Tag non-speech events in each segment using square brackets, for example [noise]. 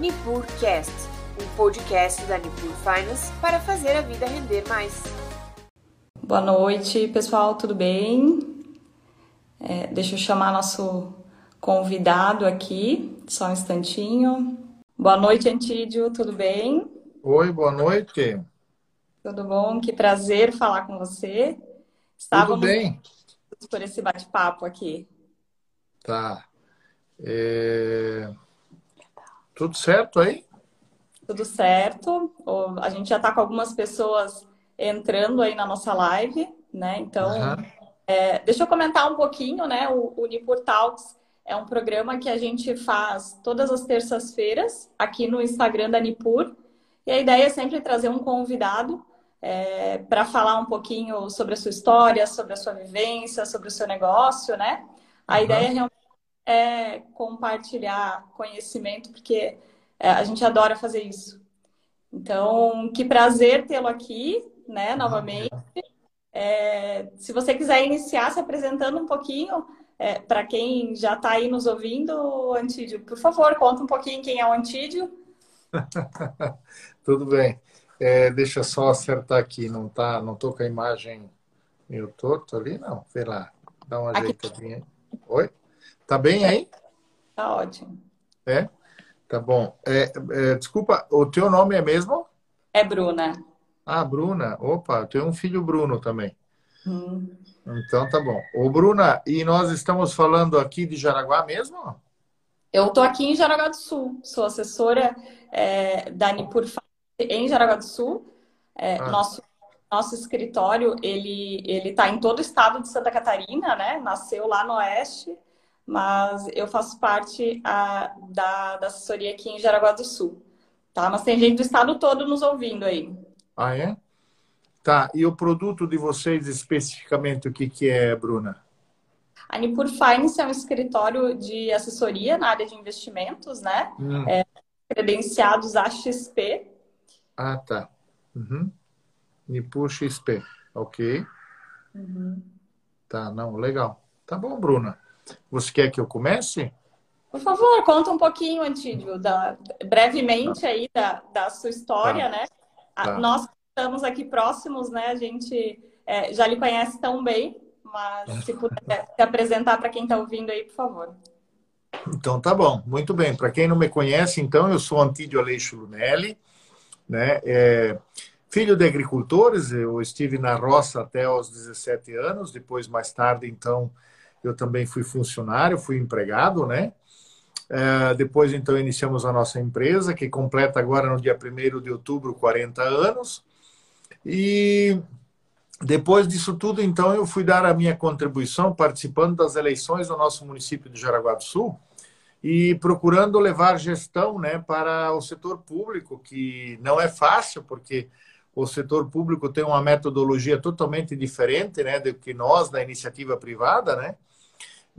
NipurCast, um podcast da Nipur Finance para fazer a vida render mais. Boa noite, pessoal, tudo bem? É, deixa eu chamar nosso convidado aqui, só um instantinho. Boa noite, Antídio, tudo bem? Oi, boa noite. Tudo bom? Que prazer falar com você. Estávamos Tudo bem. por esse bate-papo aqui. Tá. É... Tudo certo aí? Tudo certo. A gente já está com algumas pessoas entrando aí na nossa live, né? Então, uhum. é, deixa eu comentar um pouquinho, né? O, o Nipur Talks é um programa que a gente faz todas as terças-feiras aqui no Instagram da Nipur. E a ideia é sempre trazer um convidado é, para falar um pouquinho sobre a sua história, sobre a sua vivência, sobre o seu negócio, né? A uhum. ideia realmente é compartilhar conhecimento, porque é, a gente adora fazer isso. Então, que prazer tê-lo aqui, né, novamente. É, se você quiser iniciar se apresentando um pouquinho, é, para quem já está aí nos ouvindo, Antídio, por favor, conta um pouquinho quem é o Antídio. [laughs] Tudo bem. É, deixa eu só acertar aqui, não tá, não tô com a imagem meio torto ali, não. Vê lá, dá uma ajeitadinha. Oi? Tá bem aí? Tá ótimo. É? Tá bom. É, é, desculpa, o teu nome é mesmo? É Bruna. Ah, Bruna. Opa, eu tenho um filho Bruno também. Hum. Então tá bom. Ô, Bruna, e nós estamos falando aqui de Jaraguá mesmo? Eu estou aqui em Jaraguá do Sul. Sou assessora é, da Nipur em Jaraguá do Sul. É, ah. Nosso nosso escritório ele ele está em todo o estado de Santa Catarina, né? Nasceu lá no oeste mas eu faço parte a, da, da assessoria aqui em Jaraguá do Sul, tá? Mas tem gente do estado todo nos ouvindo aí. Ah, é? Tá, e o produto de vocês especificamente o que, que é, Bruna? A Nipur Finance é um escritório de assessoria na área de investimentos, né? Hum. É, credenciados AXP. Ah, tá. Uhum. Nipur XP, ok. Uhum. Tá, não, legal. Tá bom, Bruna. Você quer que eu comece? Por favor, conta um pouquinho, Antídio, da, brevemente aí da, da sua história, tá. né? Tá. Nós estamos aqui próximos, né? A gente é, já lhe conhece tão bem, mas se puder [laughs] se apresentar para quem está ouvindo aí, por favor. Então tá bom, muito bem. Para quem não me conhece, então, eu sou Antídio Aleixo Lunelli, né? É, filho de agricultores, eu estive na roça até aos 17 anos, depois, mais tarde, então, eu também fui funcionário, fui empregado, né? É, depois, então, iniciamos a nossa empresa, que completa agora no dia 1 de outubro 40 anos. E depois disso tudo, então, eu fui dar a minha contribuição participando das eleições do nosso município de Jaraguá do Sul e procurando levar gestão né, para o setor público, que não é fácil, porque o setor público tem uma metodologia totalmente diferente né, do que nós, da iniciativa privada, né?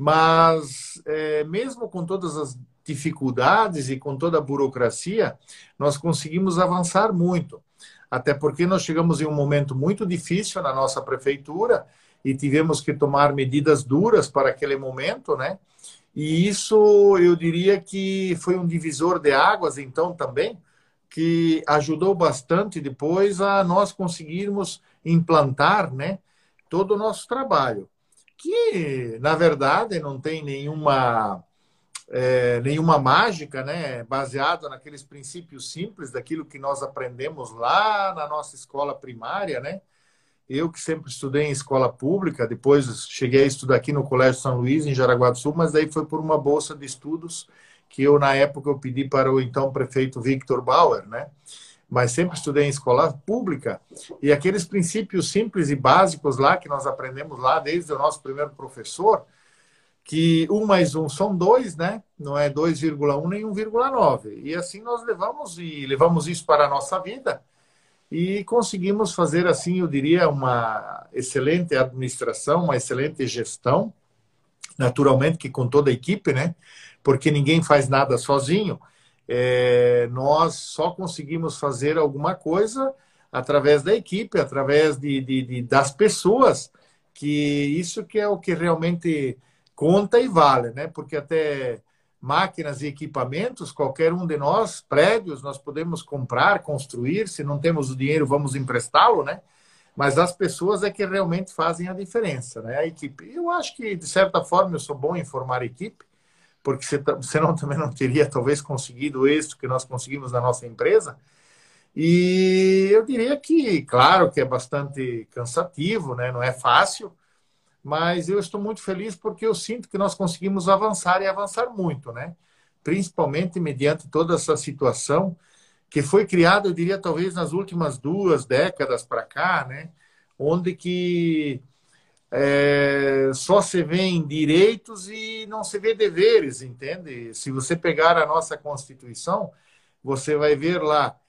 Mas, é, mesmo com todas as dificuldades e com toda a burocracia, nós conseguimos avançar muito. Até porque nós chegamos em um momento muito difícil na nossa prefeitura e tivemos que tomar medidas duras para aquele momento, né? E isso eu diria que foi um divisor de águas, então também, que ajudou bastante depois a nós conseguirmos implantar, né, todo o nosso trabalho que na verdade não tem nenhuma é, nenhuma mágica, né? Baseado naqueles princípios simples daquilo que nós aprendemos lá na nossa escola primária, né? Eu que sempre estudei em escola pública, depois cheguei a estudar aqui no Colégio São Luís, em Jaraguá do Sul, mas daí foi por uma bolsa de estudos que eu, na época, eu pedi para o então prefeito Victor Bauer, né? Mas sempre estudei em escola pública, e aqueles princípios simples e básicos lá que nós aprendemos lá desde o nosso primeiro professor, que um mais um são dois, né? Não é 2,1 nem 1,9. E assim nós levamos e levamos isso para a nossa vida e conseguimos fazer assim, eu diria, uma excelente administração, uma excelente gestão, naturalmente que com toda a equipe, né? Porque ninguém faz nada sozinho é, nós só conseguimos fazer alguma coisa através da equipe, através de, de, de, das pessoas, que isso que é o que realmente conta e vale, né? Porque até máquinas e equipamentos, qualquer um de nós, prédios, nós podemos comprar, construir, se não temos o dinheiro, vamos emprestá-lo, né? Mas as pessoas é que realmente fazem a diferença, né? A equipe. Eu acho que, de certa forma, eu sou bom em formar equipe, porque senão [laughs] também não teria, talvez, conseguido o êxito que nós conseguimos na nossa empresa. E eu diria que, claro, que é bastante cansativo, né? Não é fácil, mas eu estou muito feliz porque eu sinto que nós conseguimos avançar e avançar muito, né? Principalmente mediante toda essa situação que foi criada, eu diria, talvez nas últimas duas décadas para cá, né? Onde que é, só se vê em direitos e não se vê deveres, entende? Se você pegar a nossa Constituição, você vai ver lá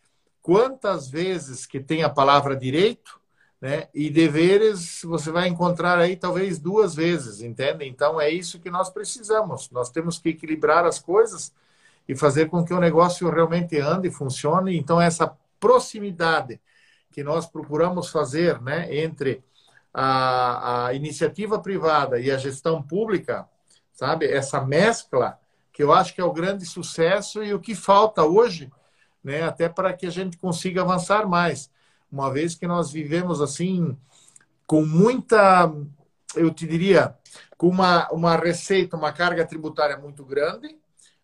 quantas vezes que tem a palavra direito né? E deveres você vai encontrar aí talvez duas vezes, entende? Então é isso que nós precisamos. Nós temos que equilibrar as coisas e fazer com que o negócio realmente ande e funcione. Então essa proximidade que nós procuramos fazer, né, entre a, a iniciativa privada e a gestão pública, sabe? Essa mescla que eu acho que é o grande sucesso e o que falta hoje, né, até para que a gente consiga avançar mais uma vez que nós vivemos assim com muita, eu te diria, com uma, uma receita, uma carga tributária muito grande.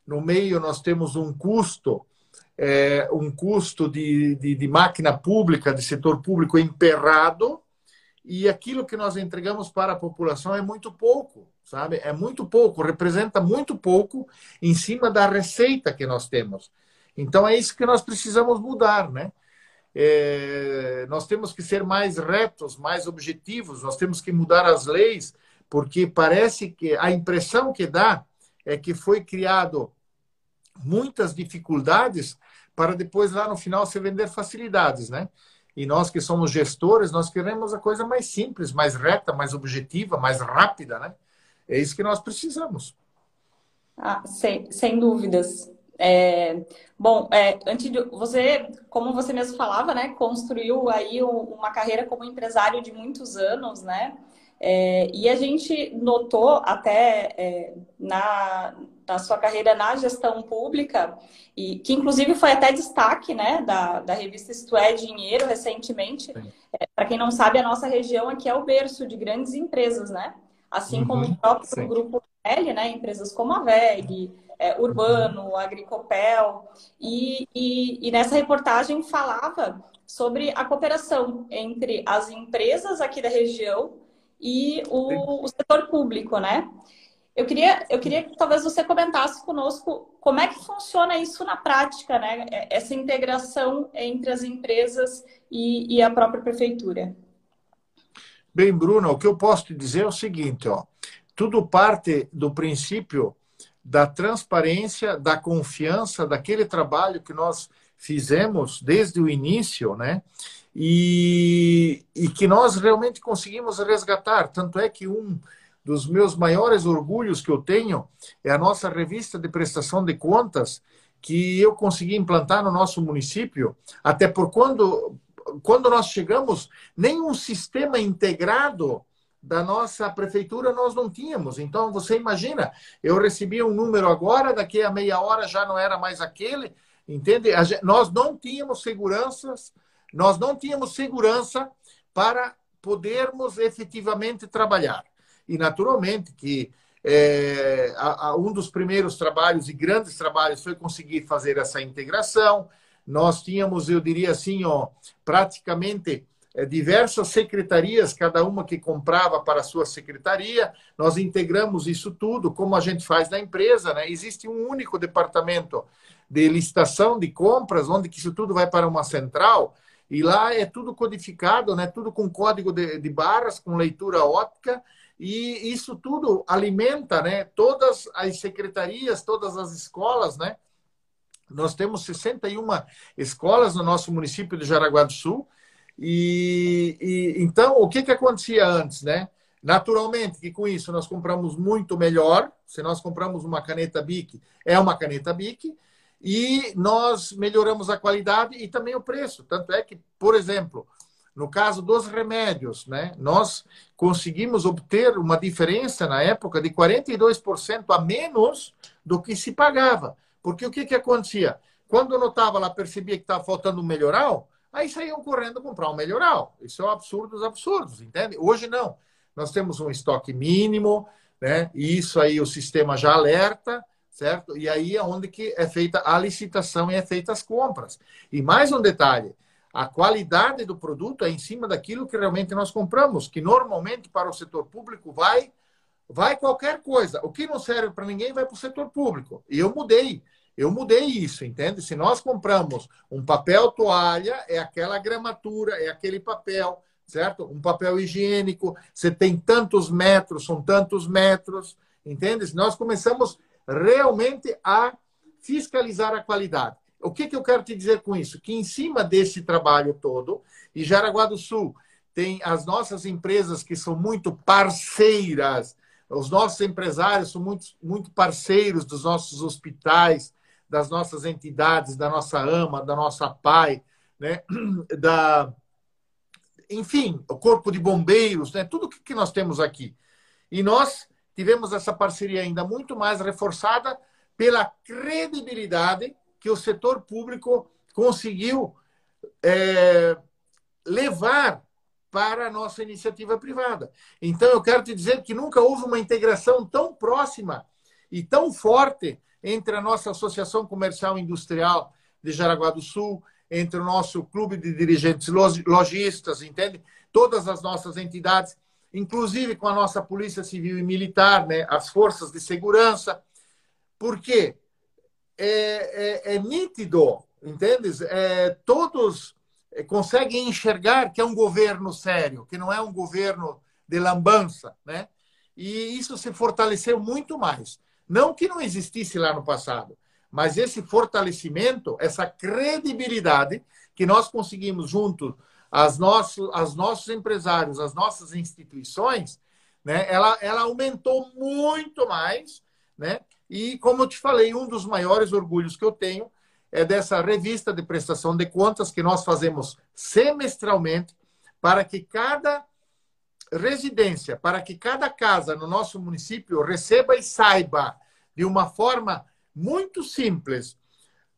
No meio nós temos um custo, é, um custo de, de, de máquina pública, de setor público emperrado, e aquilo que nós entregamos para a população é muito pouco, sabe? É muito pouco, representa muito pouco em cima da receita que nós temos. Então é isso que nós precisamos mudar, né? é, nós temos que ser mais retos, mais objetivos, nós temos que mudar as leis, porque parece que a impressão que dá é que foi criado muitas dificuldades para depois lá no final se vender facilidades, né? E nós que somos gestores, nós queremos a coisa mais simples, mais reta, mais objetiva, mais rápida, né? É isso que nós precisamos. Ah, sem, sem dúvidas. É, bom, é, antes de você, como você mesmo falava, né, construiu aí uma carreira como empresário de muitos anos, né? É, e a gente notou até é, na, na sua carreira na gestão pública, e que inclusive foi até destaque né, da, da revista Isto é Dinheiro recentemente. É, Para quem não sabe, a nossa região aqui é o berço de grandes empresas, né? Assim uhum, como o próprio sim. grupo L, né? Empresas como a VEG, é, Urbano, Agricopel, e, e, e nessa reportagem falava sobre a cooperação entre as empresas aqui da região e o, o, setor público, né? Eu queria, eu queria que talvez você comentasse conosco como é que funciona isso na prática, né? Essa integração entre as empresas e, e a própria prefeitura. Bem, Bruno, o que eu posso te dizer é o seguinte, ó. Tudo parte do princípio da transparência, da confiança, daquele trabalho que nós fizemos desde o início, né? E, e que nós realmente conseguimos resgatar. Tanto é que um dos meus maiores orgulhos que eu tenho é a nossa revista de prestação de contas que eu consegui implantar no nosso município, até por quando, quando nós chegamos, nenhum sistema integrado da nossa prefeitura nós não tínhamos. Então, você imagina, eu recebi um número agora, daqui a meia hora já não era mais aquele, entende? Gente, nós não tínhamos seguranças, nós não tínhamos segurança para podermos efetivamente trabalhar. E, naturalmente, que é, a, a, um dos primeiros trabalhos e grandes trabalhos foi conseguir fazer essa integração. Nós tínhamos, eu diria assim, ó, praticamente é, diversas secretarias, cada uma que comprava para a sua secretaria. Nós integramos isso tudo, como a gente faz na empresa. Né? Existe um único departamento de licitação de compras, onde isso tudo vai para uma central. E lá é tudo codificado, né? tudo com código de, de barras, com leitura óptica. E isso tudo alimenta né? todas as secretarias, todas as escolas, né? Nós temos 61 escolas no nosso município de Jaraguá do Sul e, e, então, o que, que acontecia antes, né? Naturalmente que com isso nós compramos muito melhor. Se nós compramos uma caneta BIC, é uma caneta BIC. E nós melhoramos a qualidade e também o preço. Tanto é que, por exemplo, No caso dos remédios, né? Nós conseguimos obter uma diferença na época de 42% a menos do que se pagava. Porque o que, que acontecia? Quando notava lá, percebia que estava faltando um melhoral, aí saíam correndo comprar um melhoral. Isso é um absurdo dos absurdos, entende? Hoje não. Nós temos um estoque mínimo, né? E isso aí o sistema já alerta, certo? E aí é onde que é feita a licitação e é feita as compras. E mais um detalhe, a qualidade do produto é em cima daquilo que realmente nós compramos, que normalmente para o setor público vai vai qualquer coisa. O que não serve para ninguém vai para o setor público. E eu mudei. Eu mudei isso, entende? Se nós compramos um papel toalha, é aquela gramatura, é aquele papel, certo? Um papel higiênico, você tem tantos metros, são tantos metros, entende? Nós começamos realmente a fiscalizar a qualidade. O que, que eu quero te dizer com isso? Que em cima desse trabalho todo, e Jaraguá do Sul tem as nossas empresas que são muito parceiras, os nossos empresários são muito, muito parceiros dos nossos hospitais, das nossas entidades, da nossa AMA, da nossa PAI, né? [clears throat] da, enfim, o Corpo de Bombeiros, né? tudo que nós temos aqui. E nós tivemos essa parceria ainda muito mais reforçada pela credibilidade que o setor público conseguiu é, levar para a nossa iniciativa privada. Então, eu quero te dizer que nunca houve uma integração tão próxima e tão forte entre a nossa Associação Comercial Industrial de Jaraguá do Sul, entre o nosso clube de dirigentes lojistas, entende? Todas as nossas entidades, inclusive com a nossa Polícia Civil e Militar, né? as forças de segurança. Por quê? É, é, é nítido, entende? É, todos é, conseguem enxergar que é um governo sério, que não é um governo de lambança, né? E isso se fortaleceu muito mais. Não que não existisse lá no passado, mas esse fortalecimento, essa credibilidade que nós conseguimos junto às nossos, aos nossos empresários, às nossas instituições, né? Ela, ela aumentou muito mais, né? E, como eu te falei, um dos maiores orgulhos que eu tenho é dessa revista de prestação de contas que nós fazemos semestralmente para que cada residência, para que cada casa no nosso município receba e saiba de uma forma muito simples,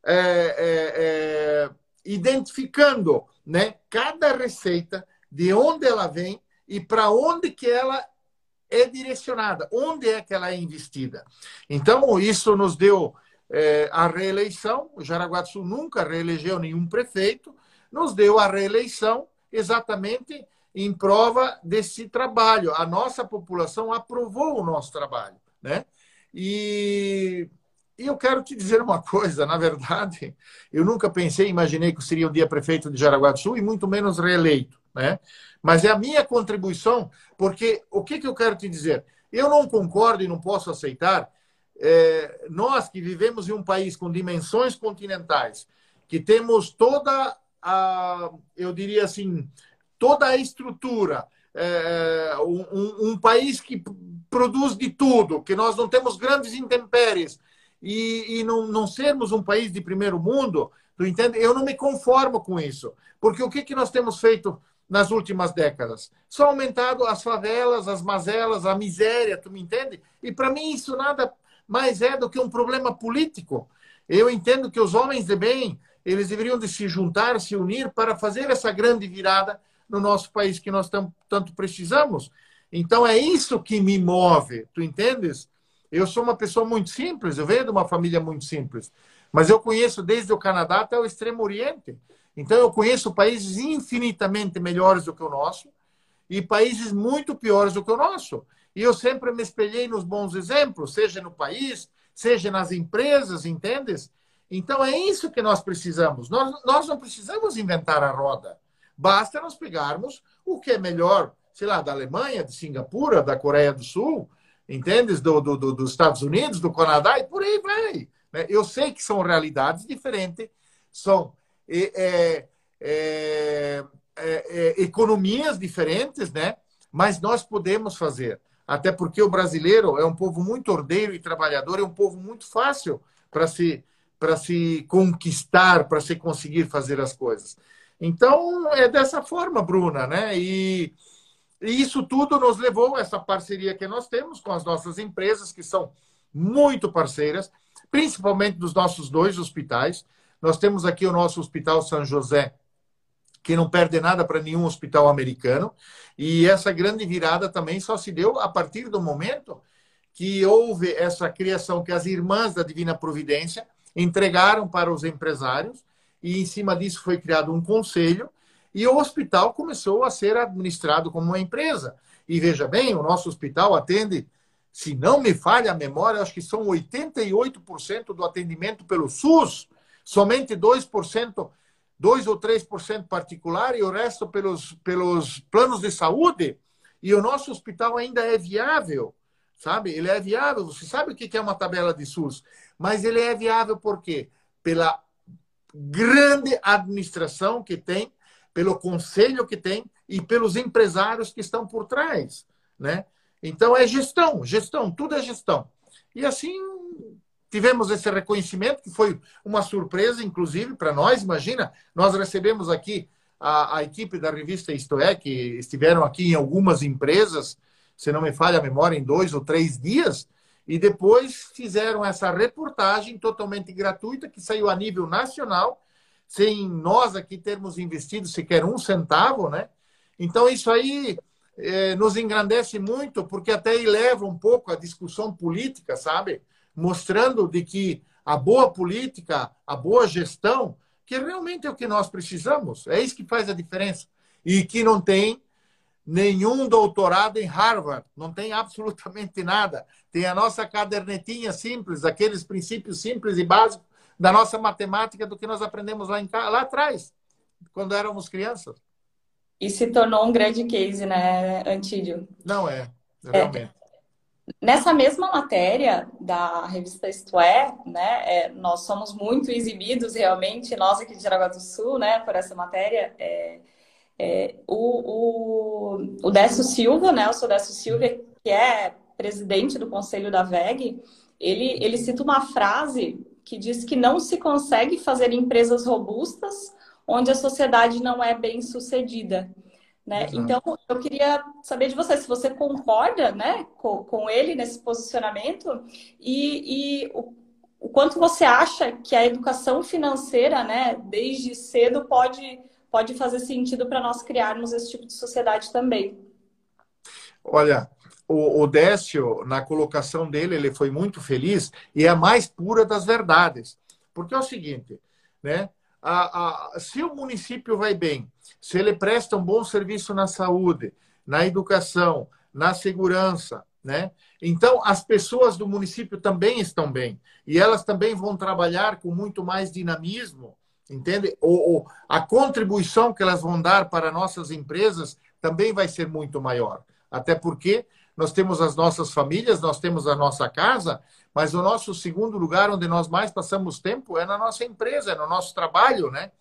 é, é, é, identificando né, cada receita, de onde ela vem e para onde que ela é direcionada, onde é que ela é investida. Então, isso nos deu é, a reeleição, o Jaraguá do Sul nunca reelegeu nenhum prefeito, nos deu a reeleição exatamente em prova desse trabalho. A nossa população aprovou o nosso trabalho, né? E, e eu quero te dizer uma coisa, na verdade, eu nunca pensei, imaginei que seria um dia prefeito de Jaraguá do Sul e muito menos reeleito, né? Mas é a minha contribuição, porque o que, que eu quero te dizer? Eu não concordo e não posso aceitar. É, nós que vivemos em um país com dimensões continentais, que temos toda a, eu diria assim, toda a estrutura, é, um, um, país que produz de tudo, que nós não temos grandes intempéries e, e não, não sermos um país de primeiro mundo, tu entende? Eu não me conformo com isso, porque o que, que nós temos feito nas últimas décadas. Só aumentado as favelas, as mazelas, a miséria, tu me entende? E para mim isso nada mais é do que um problema político. Eu entendo que os homens de bem, eles deveriam de se juntar, se unir para fazer essa grande virada no nosso país que nós tanto precisamos. Então é isso que me move, tu entendes? Eu sou uma pessoa muito simples, eu venho de uma família muito simples, mas eu conheço desde o Canadá até o Extremo Oriente. Então, eu conheço países infinitamente melhores do que o nosso e países muito piores do que o nosso. E eu sempre me espelhei nos bons exemplos, seja no país, seja nas empresas, entendes? Então, é isso que nós precisamos. Nós, nós não precisamos inventar a roda. Basta nós pegarmos o que é melhor, sei lá, da Alemanha, de Singapura, da Coreia do Sul, entendes? Do, do, do, dos Estados Unidos, do Canadá e por aí vai. Né? Eu sei que são realidades diferentes, são é, é, é, economias diferentes, né? Mas nós podemos fazer. Até porque o brasileiro é um povo muito ordeiro e trabalhador, é um povo muito fácil para se, para se conquistar, para se conseguir fazer as coisas. Então, é dessa forma, Bruna, né? E, e isso tudo nos levou a essa parceria que nós temos com as nossas empresas, que são muito parceiras, principalmente dos nossos dois hospitais. Nós temos aqui o nosso Hospital São José, que não perde nada para nenhum hospital americano. E essa grande virada também só se deu a partir do momento que houve essa criação que as irmãs da Divina Providência entregaram para os empresários e em cima disso foi criado um conselho e o hospital começou a ser administrado como uma empresa. E veja bem, o nosso hospital atende, se não me falha a memória, acho que são 88% do atendimento pelo SUS, somente 2%, 2 ou 3% particular e o resto pelos, pelos planos de saúde. E o nosso hospital ainda é viável, sabe? Ele é viável. Você sabe o que é uma tabela de SUS, mas ele é viável por quê? Pela grande administração que tem, pelo conselho que tem e pelos empresários que estão por trás, né? Então é gestão, gestão, tudo é gestão. E assim tivemos esse reconhecimento que foi uma surpresa, inclusive para nós. Imagina, nós recebemos aqui a, a, equipe da revista Isto É, que estiveram aqui em algumas empresas, se não me falha a memória, em dois ou três dias, e depois fizeram essa reportagem totalmente gratuita que saiu a nível nacional, sem nós aqui termos investido sequer um centavo, né? Então isso aí é, nos engrandece muito, porque até eleva um pouco a discussão política, sabe? Mostrando de que a boa política, a boa gestão, que realmente é o que nós precisamos, é isso que faz a diferença. E que não tem nenhum doutorado em Harvard, não tem absolutamente nada. Tem a nossa cadernetinha simples, aqueles princípios simples e básicos da nossa matemática do que nós aprendemos lá, em, lá atrás, quando éramos crianças. E se tornou um grande case, né, Antídio? Não é, realmente. É, nessa mesma matéria da revista Isto É, né, é, nós somos muito exibidos realmente, nós aqui de Jaraguá do Sul, né, por essa matéria. É, é, o, o, o Décio Silva, né, o seu Décio Silva, que é presidente do conselho da VEG, ele, ele cita uma frase que diz que não se consegue fazer empresas robustas onde a sociedade não é bem sucedida. Né? Então, eu queria saber de você se você concorda né, com, com ele nesse posicionamento e, e o, o, quanto você acha que a educação financeira, né, desde cedo, pode pode fazer sentido para nós criarmos esse tipo de sociedade também. Olha, o, o Décio, na colocação dele, ele foi muito feliz e é a mais pura das verdades. Porque é o seguinte, né? A, a, se o município vai bem, se ele presta um bom serviço na saúde, na educação, na segurança, né? Então, as pessoas do município também estão bem. E elas também vão trabalhar com muito mais dinamismo entende? Ou, a contribuição que elas vão dar para nossas empresas também vai ser muito maior. Até porque nós temos as nossas famílias, nós temos a nossa casa, mas o nosso segundo lugar onde nós mais passamos tempo é na nossa empresa, é no nosso trabalho, né?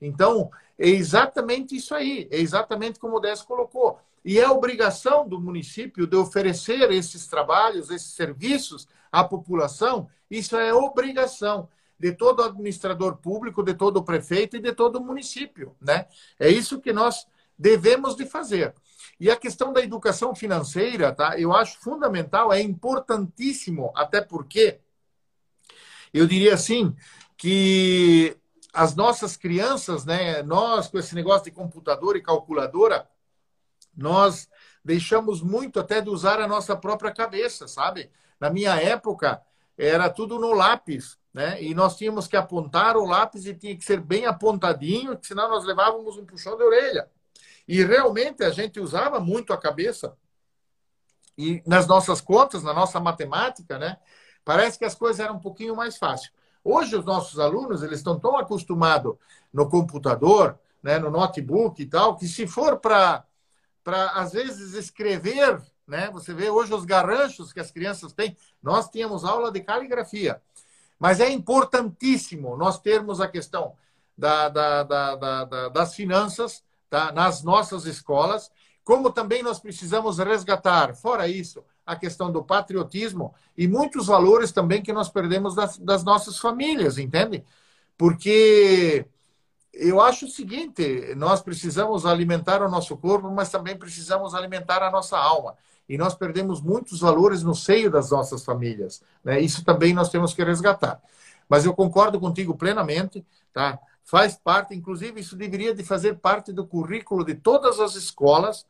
Então, é exatamente isso aí, é exatamente como o Décio colocou. E é obrigação do município de oferecer esses trabalhos, esses serviços à população, isso é obrigação de todo administrador público, de todo prefeito e de todo município, né? É isso que nós devemos de fazer. E a questão da educação financeira, tá? Eu acho fundamental, é importantíssimo, até porque eu diria assim que as nossas crianças, né, nós com esse negócio de computador e calculadora, nós deixamos muito até de usar a nossa própria cabeça, sabe? Na minha época era tudo no lápis né? E nós tínhamos que apontar o lápis e tinha que ser bem apontadinho, senão nós levávamos um puxão de orelha. E realmente a gente usava muito a cabeça. E nas nossas contas, na nossa matemática, né? Parece que as coisas eram um pouquinho mais fáceis. Hoje os nossos alunos, eles estão tão acostumados no computador, né, no notebook e tal, que se for para para às vezes escrever, né? Você vê hoje os garranchos que as crianças têm. Nós tínhamos aula de caligrafia. Mas é importantíssimo nós termos a questão da, da, da, das finanças tá? nas nossas escolas, como também nós precisamos resgatar, fora isso, a questão do patriotismo e muitos valores também que nós perdemos das, das nossas famílias, entende? Porque eu acho o seguinte: nós precisamos alimentar o nosso corpo, mas também precisamos alimentar a nossa alma. E nós perdemos muitos valores no seio das nossas famílias. Né? Isso também nós temos que resgatar. Mas eu concordo contigo plenamente, tá? Faz parte, inclusive, isso deveria de fazer parte do currículo de todas as escolas,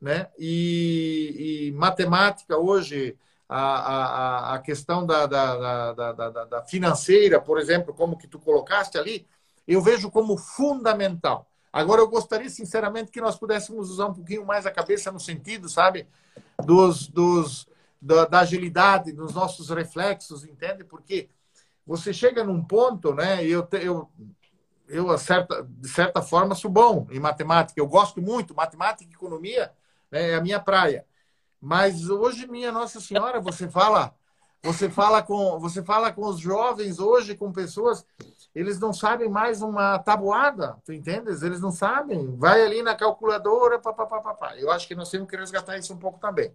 né? E, e matemática hoje, a, a, a questão da, da, da, da, da financeira, por exemplo, como que tu colocaste ali, eu vejo como fundamental. Agora, eu gostaria, sinceramente, que nós pudéssemos usar um pouquinho mais a cabeça no sentido, sabe, dos, dos, da, da agilidade, dos nossos reflexos, entende? Porque você chega num ponto, né? Eu, eu, eu de certa forma, sou bom em matemática. Eu gosto muito, matemática e economia né, é a minha praia. Mas hoje, minha Nossa Senhora, você fala você fala com, você fala com os jovens hoje, com pessoas, eles não sabem mais uma tabuada, tu entendes? Eles não sabem. Vai ali na calculadora, papapá. Eu acho que nós temos que resgatar isso um pouco também.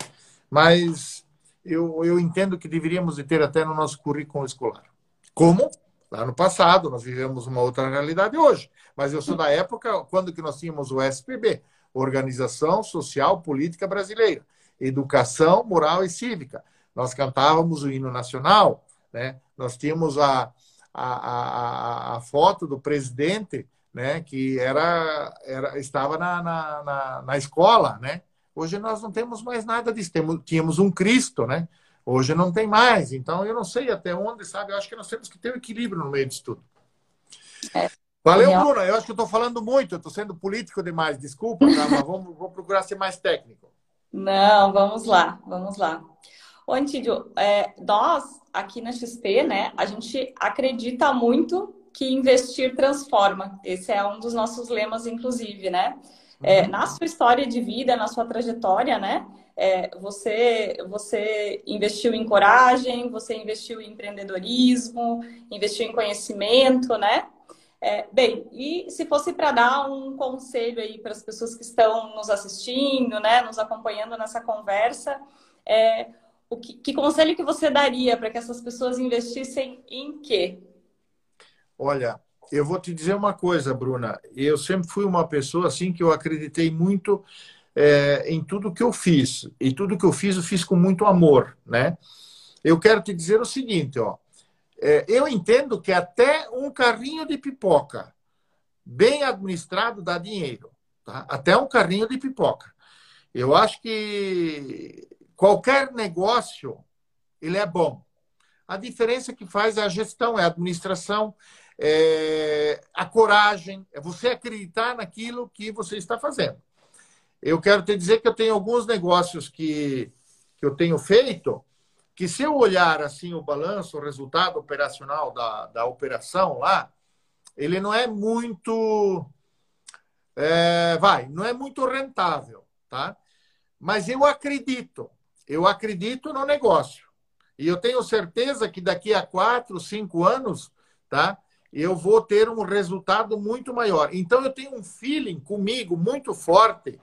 Mas eu, eu entendo que deveríamos ter até no nosso currículo escolar. Como? Lá no passado, nós vivemos uma outra realidade hoje. Mas eu sou da época quando que nós tínhamos o SPB, Organização Social Política Brasileira. Educação, Moral e Cívica nós cantávamos o hino nacional, né? nós tínhamos a, a, a, a foto do presidente, né? que era, era, estava na, na, na, na escola. Né? Hoje nós não temos mais nada disso. Temos, tínhamos um Cristo, né? Hoje não tem mais. Então, eu não sei até onde, sabe? Eu acho que nós temos que ter um equilíbrio no meio disso tudo. É. Valeu, Bruna. Eu acho que eu estou falando muito. Eu estou sendo político demais. Desculpa, tá? mas vamos, vou procurar ser mais técnico. Não, vamos lá. Vamos lá. Ô, Antídio, é, nós aqui na XP, né, a gente acredita muito que investir transforma. Esse é um dos nossos lemas, inclusive, né? É, uhum. na sua história de vida, na sua trajetória, né? É, você, você investiu em coragem, você investiu em empreendedorismo, investiu em conhecimento, né? É, bem, e se fosse para dar um conselho aí para as pessoas que estão nos assistindo, né, nos acompanhando nessa conversa, é, o que, que conselho que você daria para que essas pessoas investissem em quê? Olha, eu vou te dizer uma coisa, Bruna. Eu sempre fui uma pessoa assim que eu acreditei muito é, em tudo que eu fiz. E tudo que eu fiz, eu fiz com muito amor, né? Eu quero te dizer o seguinte, ó. É, eu entendo que até um carrinho de pipoca bem administrado dá dinheiro. Tá? Até um carrinho de pipoca. Eu acho que Qualquer negócio, ele é bom. A diferença que faz é a gestão, é a administração, é a coragem, é você acreditar naquilo que você está fazendo. Eu quero te dizer que eu tenho alguns negócios que, que eu tenho feito, que se eu olhar assim o balanço, o resultado operacional da, da operação lá, ele não é muito. É, vai, não é muito rentável, tá? Mas eu acredito. Eu acredito no negócio. E eu tenho certeza que daqui a quatro, cinco anos, tá? Eu vou ter um resultado muito maior. Então, eu tenho um feeling comigo muito forte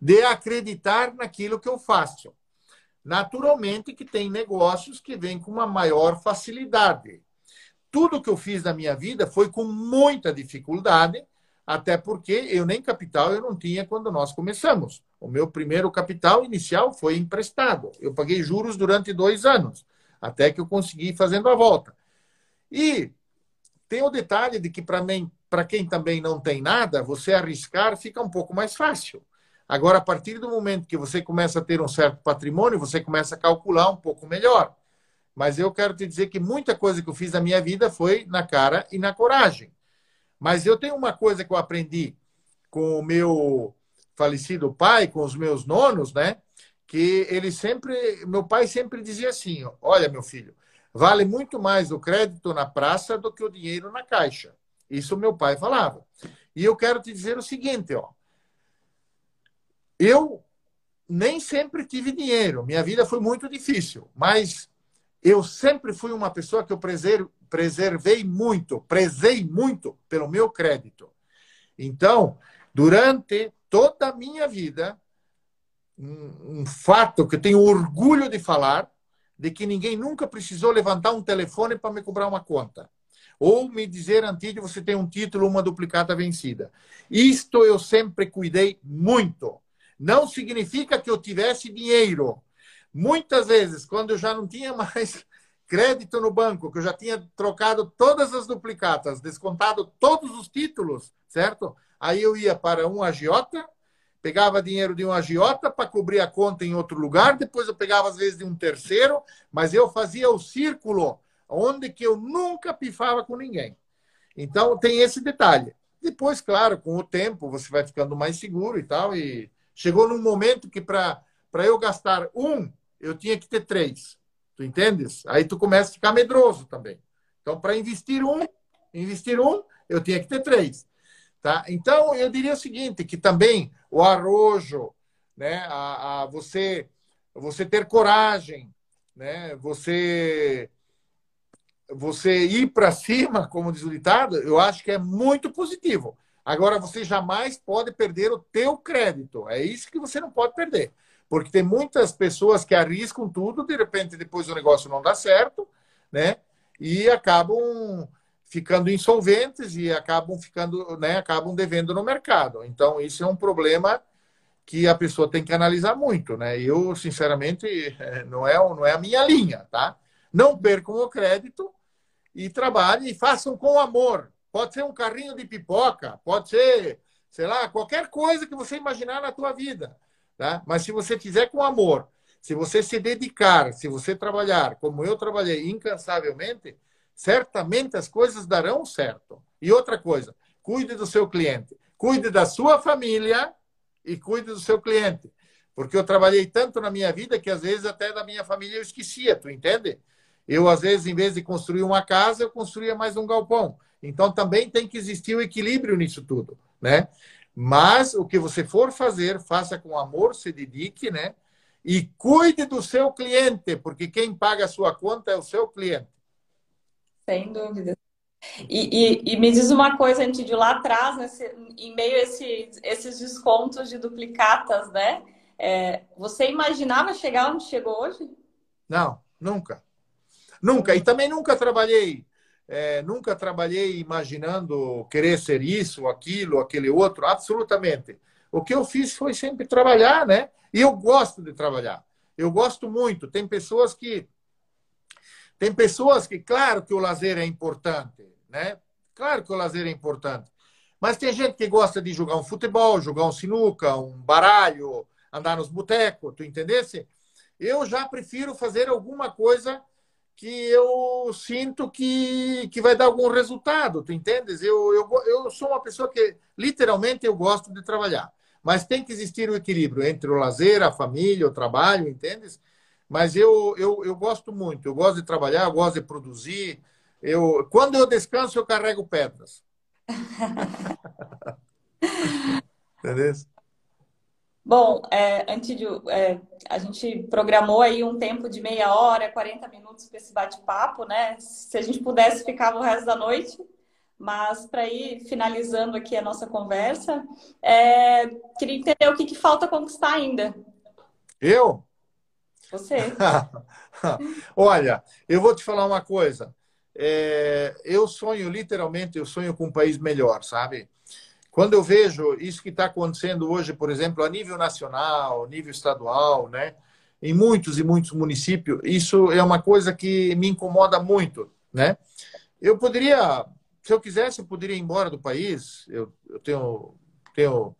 de acreditar naquilo que eu faço. Naturalmente que tem negócios que vêm com uma maior facilidade. Tudo que eu fiz na minha vida foi com muita dificuldade, até porque eu nem capital eu não tinha quando nós começamos. O meu primeiro capital inicial foi emprestado. Eu paguei juros durante dois anos, até que eu consegui fazendo a volta. E tem o detalhe de que para quem também não tem nada, você arriscar fica um pouco mais fácil. Agora, a partir do momento que você começa a ter um certo patrimônio, você começa a calcular um pouco melhor. Mas eu quero te dizer que muita coisa que eu fiz na minha vida foi na cara e na coragem. Mas eu tenho uma coisa que eu aprendi com o meu falecido pai, com os meus nonos, né? Que ele sempre, meu pai sempre dizia assim: olha, meu filho, vale muito mais o crédito na praça do que o dinheiro na caixa. Isso meu pai falava. E eu quero te dizer o seguinte, ó. Eu nem sempre tive dinheiro, minha vida foi muito difícil, mas eu sempre fui uma pessoa que eu preservei muito, prezei muito pelo meu crédito. Então, durante toda a minha vida um, um fato que eu tenho orgulho de falar, de que ninguém nunca precisou levantar um telefone para me cobrar uma conta. ou me dizer, Antídio, você tem um título, uma duplicata vencida. Isto eu sempre cuidei muito. Não significa que eu tivesse dinheiro. Muitas vezes, quando eu já não tinha mais [laughs] crédito no banco, que eu já tinha trocado todas as duplicatas, descontado todos os títulos, certo? Aí eu ia para um agiota, pegava dinheiro de um agiota para cobrir a conta em outro lugar, depois eu pegava às vezes de um terceiro, mas eu fazia o círculo onde que eu nunca pifava com ninguém. Então tem esse detalhe. Depois, claro, com o tempo você vai ficando mais seguro e tal, e chegou num momento que para eu gastar um, eu tinha que ter três. Tu entendes? Aí tu começa a ficar medroso também. Então, para investir um, investir um, eu tinha que ter três. Tá? Então, eu diria o seguinte, que também o arrojo, né, a, a você, você ter coragem, né, você você ir para cima, como diz o ditado, eu acho que é muito positivo. Agora, você jamais pode perder o teu crédito. É isso que você não pode perder. Porque tem muitas pessoas que arriscam tudo, de repente depois o negócio não dá certo, né? E acabam ficando insolventes e acabam ficando, né, acabam devendo no mercado. Então, isso é um problema que a pessoa tem que analisar muito, né? Eu, sinceramente, [laughs] não é, não é a minha linha, tá? Não percam o crédito e trabalhem e façam com amor. Pode ser um carrinho de pipoca, pode ser, sei lá, qualquer coisa que você imaginar na tua vida. Tá? Mas se você fizer com amor, se você se dedicar, se você trabalhar como eu trabalhei incansavelmente, certamente as coisas darão certo. E outra coisa, cuide do seu cliente, cuide da sua família e cuide do seu cliente. Porque eu trabalhei tanto na minha vida que às vezes até da minha família eu esquecia, tu entende? Eu, às vezes, em vez de construir uma casa, eu construía mais um galpão. Então, também tem que existir o equilíbrio nisso tudo, né? Mas o que você for fazer, faça com amor, se dedique, né? E cuide do seu cliente, porque quem paga a sua conta é o seu cliente. Sem dúvida. E, e, e me diz uma coisa, antes de lá atrás, nesse, em meio a esse, esses descontos de duplicatas, né? É, você imaginava chegar onde chegou hoje? Não, nunca. Nunca. E também nunca trabalhei é, nunca trabalhei imaginando querer ser isso, aquilo, aquele outro, absolutamente. O que eu fiz foi sempre trabalhar, né? E eu gosto de trabalhar. Eu gosto muito. Tem pessoas que tem pessoas que, claro que o lazer é importante, né? Claro que o lazer é importante. Mas tem gente que gosta de jogar um futebol, jogar um sinuca, um baralho, andar nos botecos, tu entendesse? Eu já prefiro fazer alguma coisa que eu sinto que, que vai dar algum resultado, tu entendes? Eu, eu, eu sou uma pessoa que, literalmente, eu gosto de trabalhar. Mas tem que existir o equilíbrio entre o lazer, a família, o trabalho, entendes? Mas eu, eu, eu gosto muito, eu gosto de trabalhar, eu gosto de produzir. Eu, quando eu descanso, eu carrego pedras. [laughs] Entendeu? Bom, é, Antídio, é, a gente programou aí um tempo de meia hora, 40 minutos para esse bate-papo, né? Se a gente pudesse, ficava o resto da noite. Mas para ir finalizando aqui a nossa conversa, é, queria entender o que, que falta conquistar ainda. Eu? Você. [laughs] Olha, eu vou te falar uma coisa. É, eu sonho, literalmente, eu sonho com um país melhor, sabe? Quando eu vejo isso que está acontecendo hoje, por exemplo, a nível nacional, nível estadual, né? em muitos e muitos municípios, isso é uma coisa que me incomoda muito. Né? Eu poderia, se eu quisesse, eu poderia ir embora do país. Eu, eu tenho, tenho,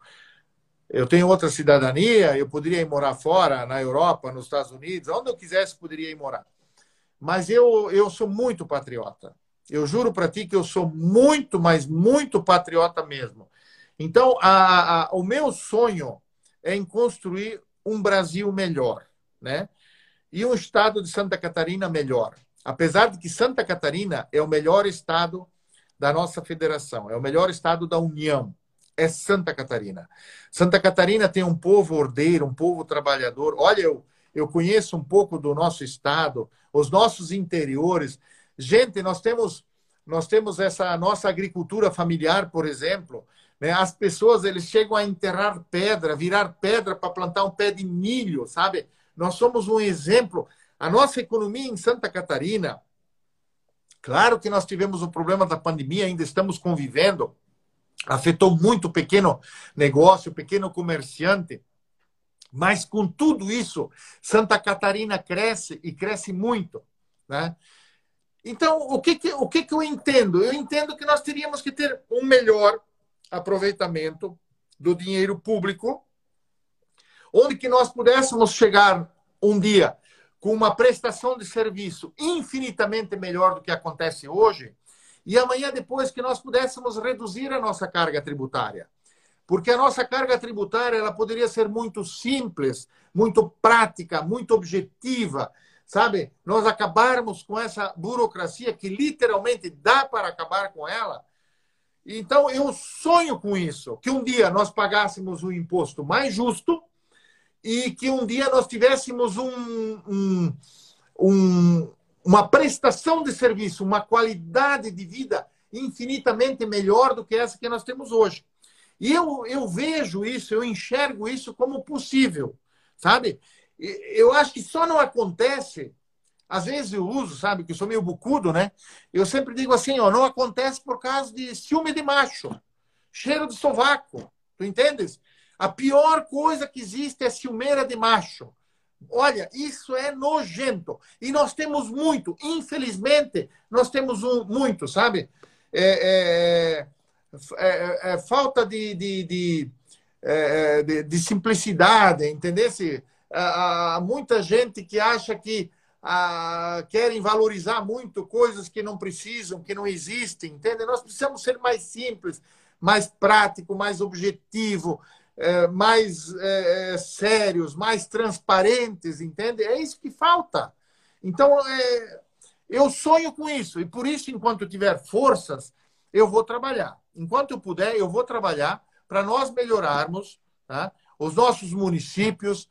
eu tenho outra cidadania, eu poderia ir morar fora, na Europa, nos Estados Unidos, onde eu quisesse, poderia ir morar. Mas eu, eu sou muito patriota. Eu juro para ti que eu sou muito, mas muito patriota mesmo. Então, a, a, o meu sonho é em construir um Brasil melhor, né? E um estado de Santa Catarina melhor. Apesar de que Santa Catarina é o melhor estado da nossa federação, é o melhor estado da União, é Santa Catarina. Santa Catarina tem um povo ordeiro, um povo trabalhador. Olha, eu, eu conheço um pouco do nosso estado, os nossos interiores. Gente, nós temos nós temos essa nossa agricultura familiar, por exemplo, né? As pessoas eles chegam a enterrar pedra, virar pedra para plantar um pé de milho, sabe? Nós somos um exemplo. A nossa economia em Santa Catarina, Claro que nós tivemos o problema da pandemia, ainda estamos convivendo, afetou muito o pequeno negócio, o pequeno comerciante. Mas com tudo isso, Santa Catarina cresce e cresce muito. Né? Então, o que, que, o que, que eu entendo? Eu entendo que nós teríamos que ter um melhor aproveitamento do dinheiro público, onde que nós pudéssemos chegar um dia com uma prestação de serviço infinitamente melhor do que acontece hoje, e amanhã depois que nós pudéssemos reduzir a nossa carga tributária. Porque a nossa carga tributária ela poderia ser muito simples, muito prática, muito objetiva, sabe? Nós acabarmos com essa burocracia que literalmente dá para acabar com ela. Então, eu sonho com isso, que um dia nós pagássemos um imposto mais justo e que um dia nós tivéssemos um, um, um, uma prestação de serviço, uma qualidade de vida infinitamente melhor do que essa que nós temos hoje. E eu, eu vejo isso, eu enxergo isso como possível, sabe? Eu acho que só não acontece. Às vezes eu uso, sabe, que eu sou meio bucudo, né? Eu sempre digo assim, ó, não acontece por causa de ciúme de macho, cheiro de sovaco, tu entendes? A pior coisa que existe é ciumeira de macho. Olha, isso é nojento. E nós temos muito, infelizmente, nós temos um, muito, sabe? É, é, é, é falta de, de, de, é, de, de simplicidade, entendesse? há muita gente que acha que ah, querem valorizar muito coisas que não precisam, que não existem, entende? Nós precisamos ser mais simples, mais prático, mais objetivo, é, mais é, é, sérios, mais transparentes, entende? É isso que falta. Então, eu sonho com isso e por isso, enquanto tiver forças, eu vou trabalhar. Enquanto eu puder, eu vou trabalhar para nós melhorarmos tá? os nossos municípios,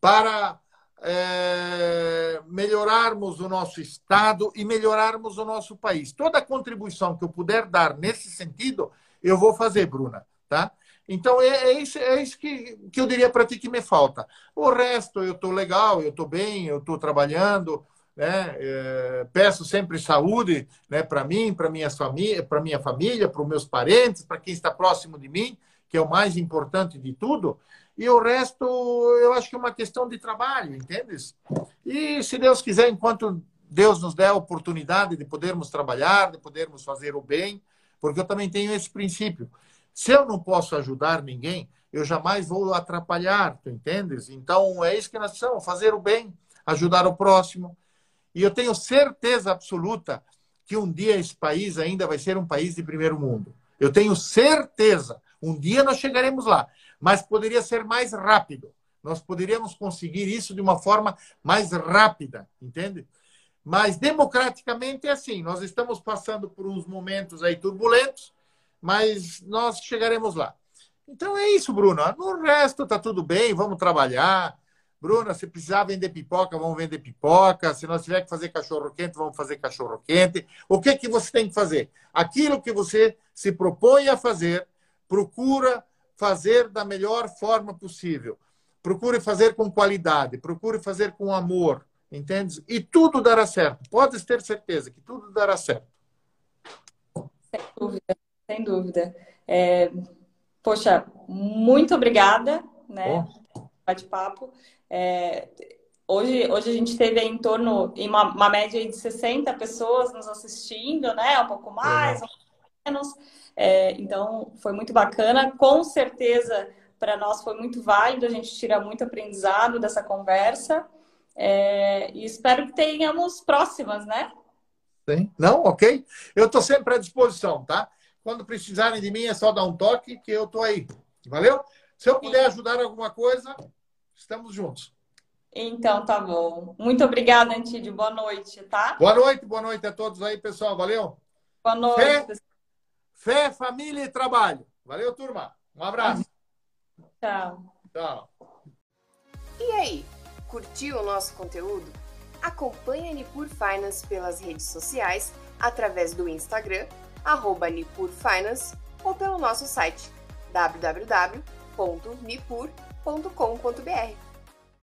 para é, melhorarmos o nosso Estado e melhorarmos o nosso país. Toda contribuição que eu puder dar nesse sentido, eu vou fazer, Bruna. Tá? Então, é, é isso, é isso que, que eu diria para ti que me falta. O resto, eu estou legal, eu estou bem, eu estou trabalhando, né? É, peço sempre saúde né, para mim, para minha família, para minha família, para os meus parentes, para quem está próximo de mim, que é o mais importante de tudo. E o resto, eu acho que é uma questão de trabalho, entendes? E se Deus quiser, enquanto Deus nos der a oportunidade de podermos trabalhar, de podermos fazer o bem, porque eu também tenho esse princípio. Se eu não posso ajudar ninguém, eu jamais vou atrapalhar, tu entendes? Então é isso que nós precisamos, fazer o bem, ajudar o próximo. E eu tenho certeza absoluta que um dia esse país ainda vai ser um país de primeiro mundo. Eu tenho certeza. Um dia nós chegaremos lá mas poderia ser mais rápido. Nós poderíamos conseguir isso de uma forma mais rápida, entende? Mas democraticamente é assim. Nós estamos passando por uns momentos aí turbulentos, mas nós chegaremos lá. Então é isso, Bruno. No resto tá tudo bem, vamos trabalhar. Bruna, se precisar vender pipoca, vamos vender pipoca. Se nós tiver que fazer cachorro quente, vamos fazer cachorro quente. O que que você tem que fazer? Aquilo que você se propõe a fazer, procura fazer da melhor forma possível. Procure fazer com qualidade, procure fazer com amor, entende? E tudo dará certo. Podes ter certeza que tudo dará certo. Sem dúvida, sem dúvida. É, poxa, muito obrigada, né? Bate-papo. É, hoje, hoje a gente teve em torno, em uma, uma, média de 60 pessoas nos assistindo, né? Um pouco mais, uhum. um pouco menos. É, então, foi muito bacana. Com certeza, para nós foi muito válido, a gente tira muito aprendizado dessa conversa. É, e espero que tenhamos próximas, né? Sim. Não, ok. Eu estou sempre à disposição, tá? Quando precisarem de mim, é só dar um toque que eu estou aí. Valeu? Se eu puder ajudar em alguma coisa, estamos juntos. Então, tá bom. Muito obrigada, Antídio. Boa noite, tá? Boa noite, boa noite a todos aí, pessoal. Valeu. Boa noite. Fé, Fé, família e trabalho. Valeu, turma. Um abraço. Tchau. Tchau. E aí, curtiu o nosso conteúdo? Acompanhe a Nipur Finance pelas redes sociais, através do Instagram, arroba Nipur Finance, ou pelo nosso site www.nipur.com.br.